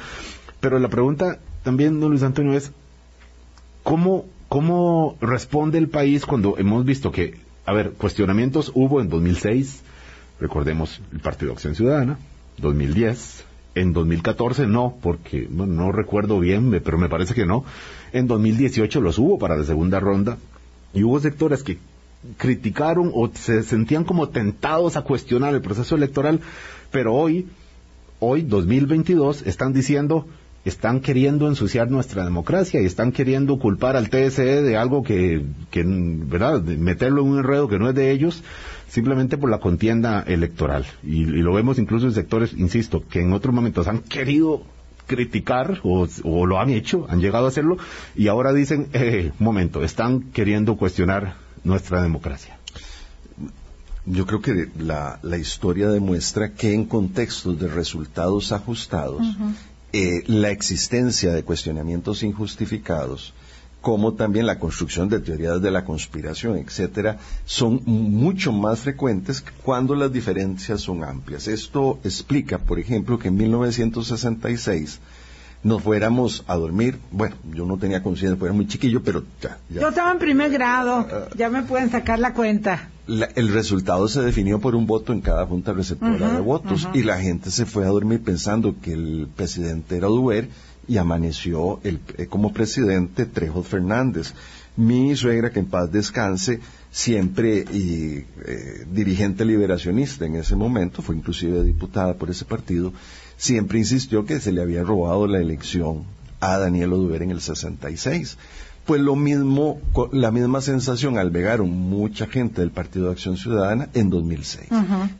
Pero la pregunta también, don Luis Antonio, es ¿cómo, cómo responde el país cuando hemos visto que, a ver, cuestionamientos hubo en 2006, recordemos el Partido Acción Ciudadana, 2010, en 2014 no, porque no recuerdo bien, pero me parece que no. En 2018 los hubo para la segunda ronda y hubo sectores que criticaron o se sentían como tentados a cuestionar el proceso electoral, pero hoy, hoy 2022, están diciendo, están queriendo ensuciar nuestra democracia y están queriendo culpar al TSE de algo que, ¿verdad?, meterlo en un enredo que no es de ellos simplemente por la contienda electoral. Y, lo vemos incluso en sectores, insisto, que en otros momentos han querido criticar o, lo han hecho, han llegado a hacerlo, y ahora dicen, eh, momento, están queriendo cuestionar nuestra democracia. Yo creo que la, historia demuestra que en contextos de resultados ajustados, eh, la existencia de cuestionamientos injustificados como también la construcción de teorías de la conspiración, etcétera, son mucho más frecuentes cuando las diferencias son amplias. Esto explica, por ejemplo, que en 1966 nos fuéramos a dormir. Bueno, yo no tenía conciencia, porque era muy chiquillo, pero ya, Yo estaba en primer grado, ya me pueden sacar la cuenta. el resultado se definió por un voto en cada junta receptora de votos y la gente se fue a dormir pensando que el presidente era Duer y amaneció el, eh, como presidente Trejo Fernández. Mi suegra, que en paz descanse, siempre y eh, dirigente liberacionista en ese momento, fue inclusive diputada por ese partido, siempre insistió que se le había robado la elección a Daniel Oduber en el 66. Pues lo mismo, la misma sensación albergaron mucha gente del Partido de Acción Ciudadana en 2006.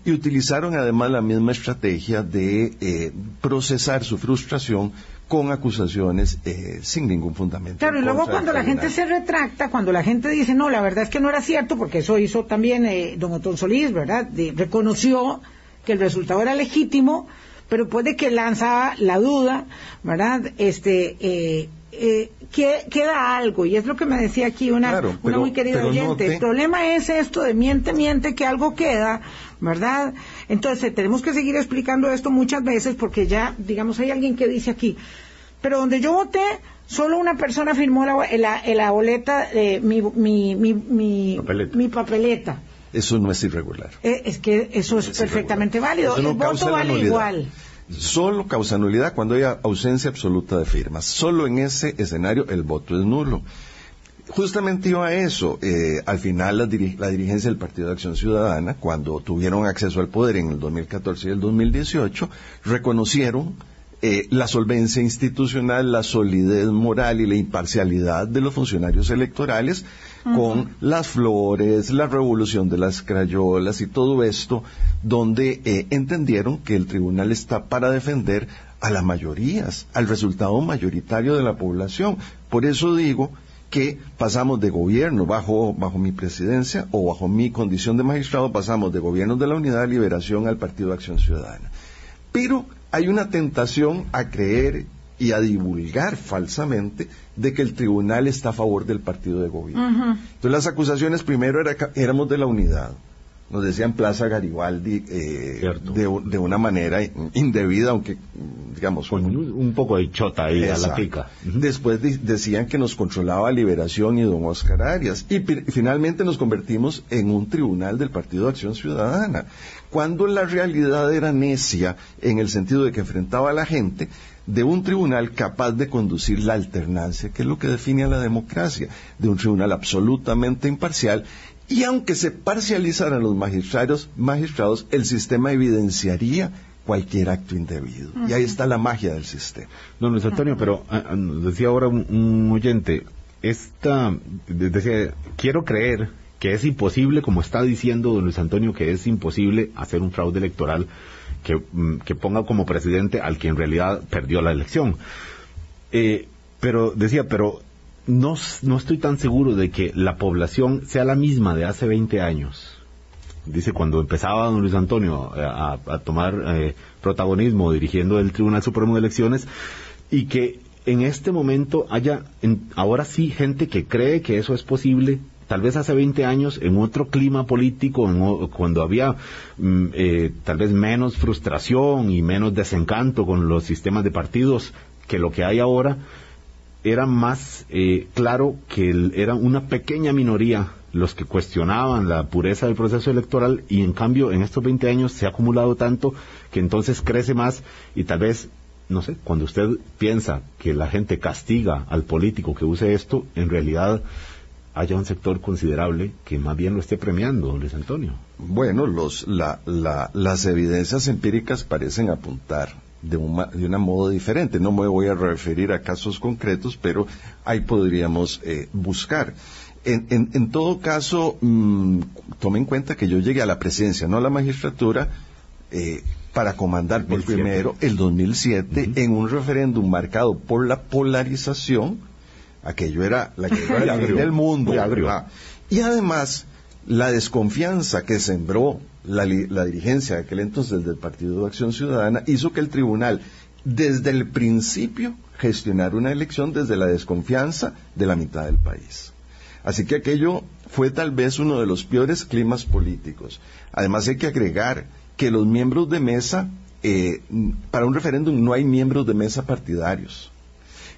Y utilizaron además la misma estrategia de eh, procesar su frustración con acusaciones eh, sin ningún fundamento. Claro, y luego cuando la gente se retracta, cuando la gente dice, no, la verdad es que no era cierto, porque eso hizo también eh, don Otón Solís, ¿verdad? reconoció que el resultado era legítimo, pero puede que lanza la duda, ¿verdad? Este, eh, eh, queda algo, y es lo que me decía aquí una, una muy querida oyente. El problema es esto de miente, miente, que algo queda, ¿verdad? Entonces, tenemos que seguir explicando esto muchas veces porque ya, digamos, hay alguien que dice aquí, pero donde yo voté, solo una persona firmó la, la, boleta, eh, mi, mi, mi, mi, papeleta. Eso no es irregular. Eh, es que eso es, perfectamente válido. El voto vale igual. Solo causa nulidad cuando haya ausencia absoluta de firmas. Solo en ese escenario el voto es nulo justamente iba a eso. Eh, al final, la, dirigencia del Partido de Acción Ciudadana, cuando tuvieron acceso al poder en el 2014 y el 2018, reconocieron eh, la solvencia institucional, la solidez moral y la imparcialidad de los funcionarios electorales con las flores, la revolución de las crayolas y todo esto, donde eh, entendieron que el tribunal está para defender a las mayorías, al resultado mayoritario de la población. Por eso digo que pasamos de gobierno bajo, bajo mi presidencia o bajo mi condición de magistrado, pasamos de gobierno de la Unidad de Liberación al Partido de Acción Ciudadana. Pero hay una tentación a creer y a divulgar falsamente de que el tribunal está a favor del partido de gobierno. Entonces las acusaciones primero era, éramos de la unidad, nos decían Plaza Garibaldi eh, de, una manera indebida, aunque digamos con un, poco de chota ahí a la pica. Después decían que nos controlaba Liberación y don Oscar Arias. Y finalmente nos convertimos en un tribunal del Partido de Acción Ciudadana, cuando la realidad era necia en el sentido de que enfrentaba a la gente de un tribunal capaz de conducir la alternancia, que es lo que define a la democracia, de un tribunal absolutamente imparcial Y aunque se parcializaran los magistrados, magistrados, el sistema evidenciaría cualquier acto indebido. Y ahí está la magia del sistema. Don Luis Antonio, pero ah, ah, decía ahora un, oyente, esta, decía, quiero creer que es imposible, como está diciendo don Luis Antonio, que es imposible hacer un fraude electoral que, mm, ponga como presidente al que en realidad perdió la elección. Eh, pero decía, pero no, no estoy tan seguro de que la población sea la misma de hace 20 años. Dice, cuando empezaba don Luis Antonio eh, a, tomar eh, protagonismo dirigiendo el Tribunal Supremo de Elecciones, y que en este momento haya, ahora sí, gente que cree que eso es posible, tal vez hace 20 años, en otro clima político, cuando había mm, eh, tal vez menos frustración y menos desencanto con los sistemas de partidos que lo que hay ahora, era más eh, claro que era una pequeña minoría los que cuestionaban la pureza del proceso electoral y en cambio en estos 20 años se ha acumulado tanto que entonces crece más y tal vez no sé, cuando usted piensa que la gente castiga al político que use esto, en realidad haya un sector considerable que más bien lo esté premiando, Luis Antonio. Bueno, los, las evidencias empíricas parecen apuntar de, un, de una modo diferente. No me voy a referir a casos concretos, pero ahí podríamos eh, buscar. En, en, todo caso, mm, tome en cuenta que yo llegué a la presidencia, no a la magistratura, eh, para comandar por primero el 2007 en un referéndum marcado por la polarización. Aquello era la guerra del mundo. Y además, la desconfianza que sembró la, dirigencia de aquel entonces del Partido de Acción Ciudadana hizo que el tribunal, desde el principio, gestionara una elección desde la desconfianza de la mitad del país. Así que aquello fue tal vez uno de los peores climas políticos. Además hay que agregar que los miembros de mesa, eh, para un referéndum no hay miembros de mesa partidarios.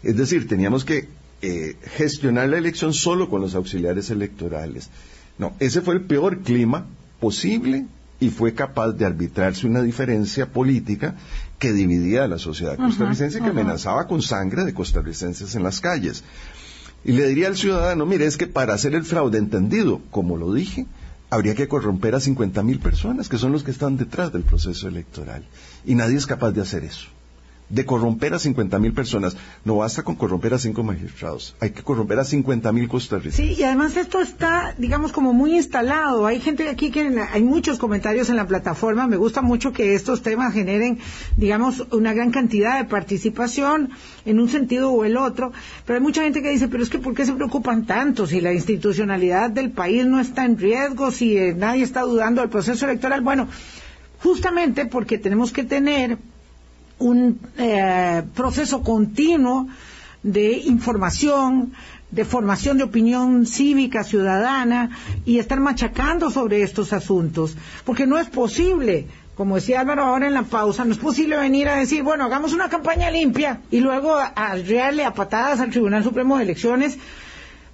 Es decir, teníamos que eh, gestionar la elección solo con los auxiliares electorales. No, ese fue el peor clima posible y fue capaz de arbitrarse una diferencia política que dividía a la sociedad costarricense, que amenazaba con sangre de costarricenses en las calles. Y le diría al ciudadano, mire, es que para hacer el fraude entendido, como lo dije, habría que corromper a 50 mil personas, que son los que están detrás del proceso electoral. Y nadie es capaz de hacer eso de corromper a 50 mil personas. No basta con corromper a cinco magistrados, hay que corromper a 50 mil costarricenses. Sí, y además esto está, digamos, como muy instalado. Hay gente aquí que hay muchos comentarios en la plataforma. Me gusta mucho que estos temas generen, digamos, una gran cantidad de participación en un sentido o el otro. Pero hay mucha gente que dice, pero es que ¿por qué se preocupan tanto si la institucionalidad del país no está en riesgo, si eh, nadie está dudando del proceso electoral? Bueno, justamente porque tenemos que tener un eh, proceso continuo de información, de formación de opinión cívica, ciudadana, y estar machacando sobre estos asuntos. Porque no es posible, como decía Álvaro ahora en la pausa, no es posible venir a decir, bueno, hagamos una campaña limpia y luego arrearle a patadas al Tribunal Supremo de Elecciones.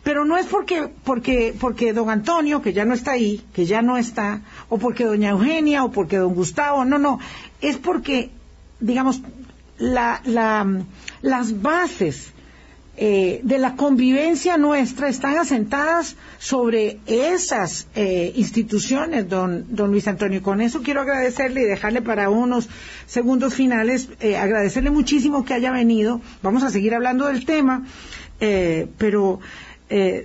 Pero no es porque, porque, porque don Antonio, que ya no está ahí, que ya no está, o porque doña Eugenia, o porque don Gustavo, no, no, es porque digamos, las bases eh, de la convivencia nuestra están asentadas sobre esas eh, instituciones, don, don Luis Antonio. con eso quiero agradecerle y dejarle para unos segundos finales, eh, agradecerle muchísimo que haya venido. Vamos a seguir hablando del tema, pero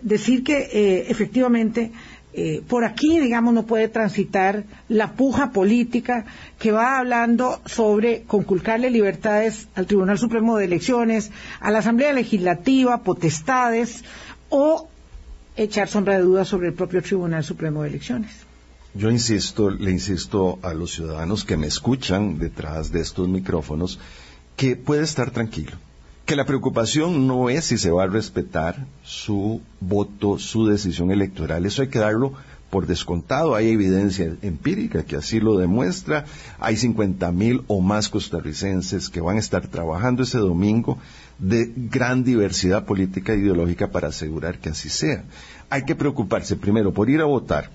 decir que efectivamente eh, por aquí, digamos, no puede transitar la puja política que va hablando sobre conculcarle libertades al Tribunal Supremo de Elecciones, a la Asamblea Legislativa, potestades, o echar sombra de dudas sobre el propio Tribunal Supremo de Elecciones. Yo insisto, le insisto a los ciudadanos que me escuchan detrás de estos micrófonos, que puede estar tranquilo que la preocupación no es si se va a respetar su voto, su decisión electoral. Eso hay que darlo por descontado. Hay evidencia empírica que así lo demuestra. Hay 50 mil o más costarricenses que van a estar trabajando ese domingo de gran diversidad política e ideológica para asegurar que así sea. Hay que preocuparse primero por ir a votar,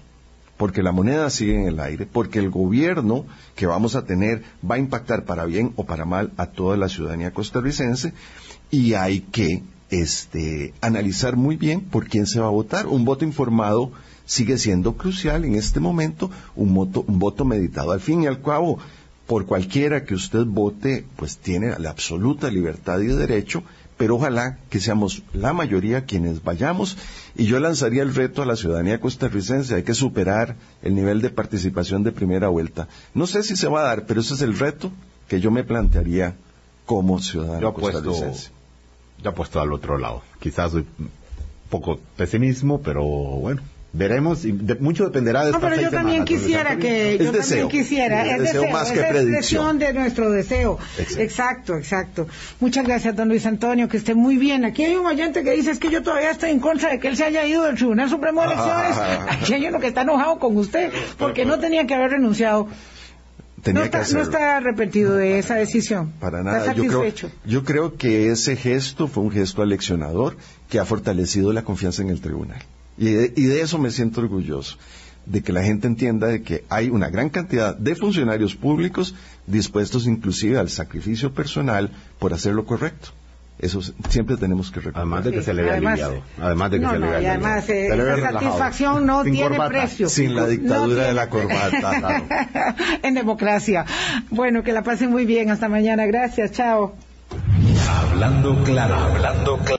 porque la moneda sigue en el aire, porque el gobierno que vamos a tener va a impactar para bien o para mal a toda la ciudadanía costarricense y hay que este, analizar muy bien por quién se va a votar. Un voto informado sigue siendo crucial en este momento un voto, un voto meditado. Al fin y al cabo, por cualquiera que usted vote, pues tiene la absoluta libertad y derecho, pero ojalá que seamos la mayoría quienes vayamos. Y yo lanzaría el reto a la ciudadanía costarricense, hay que superar el nivel de participación de primera vuelta. No sé si se va a dar, pero ese es el reto que yo me plantearía como ciudadano costarricense. Ya puesto al otro lado. Quizás soy un poco pesimismo, pero bueno, veremos y mucho dependerá de no, pero yo también quisiera que yo también quisiera es deseo, más que es expresión de nuestro deseo exacto. exacto. exacto muchas gracias don Luis Antonio que esté muy bien aquí hay un oyente que dice es que yo todavía estoy en contra de que él se haya ido del Tribunal Supremo de Elecciones ah. aquí hay uno que está enojado con usted porque no tenía que haber renunciado no está, no, está, arrepentido de esa decisión. Para nada. Yo creo, yo creo que ese gesto fue un gesto aleccionador que ha fortalecido la confianza en el tribunal. Y de, eso me siento orgulloso, de que la gente entienda de que hay una gran cantidad de funcionarios públicos dispuestos inclusive al sacrificio personal por hacer lo correcto. Eso siempre tenemos que recordar. Además de que se le vea aliviado. Además de que se le vea aliviado. Además, eh, esa satisfacción no tiene precio. Sin la dictadura de la corbata. en democracia. Bueno, que la pasen muy bien. Hasta mañana. Gracias. Chao. Hablando claro. Hablando claro.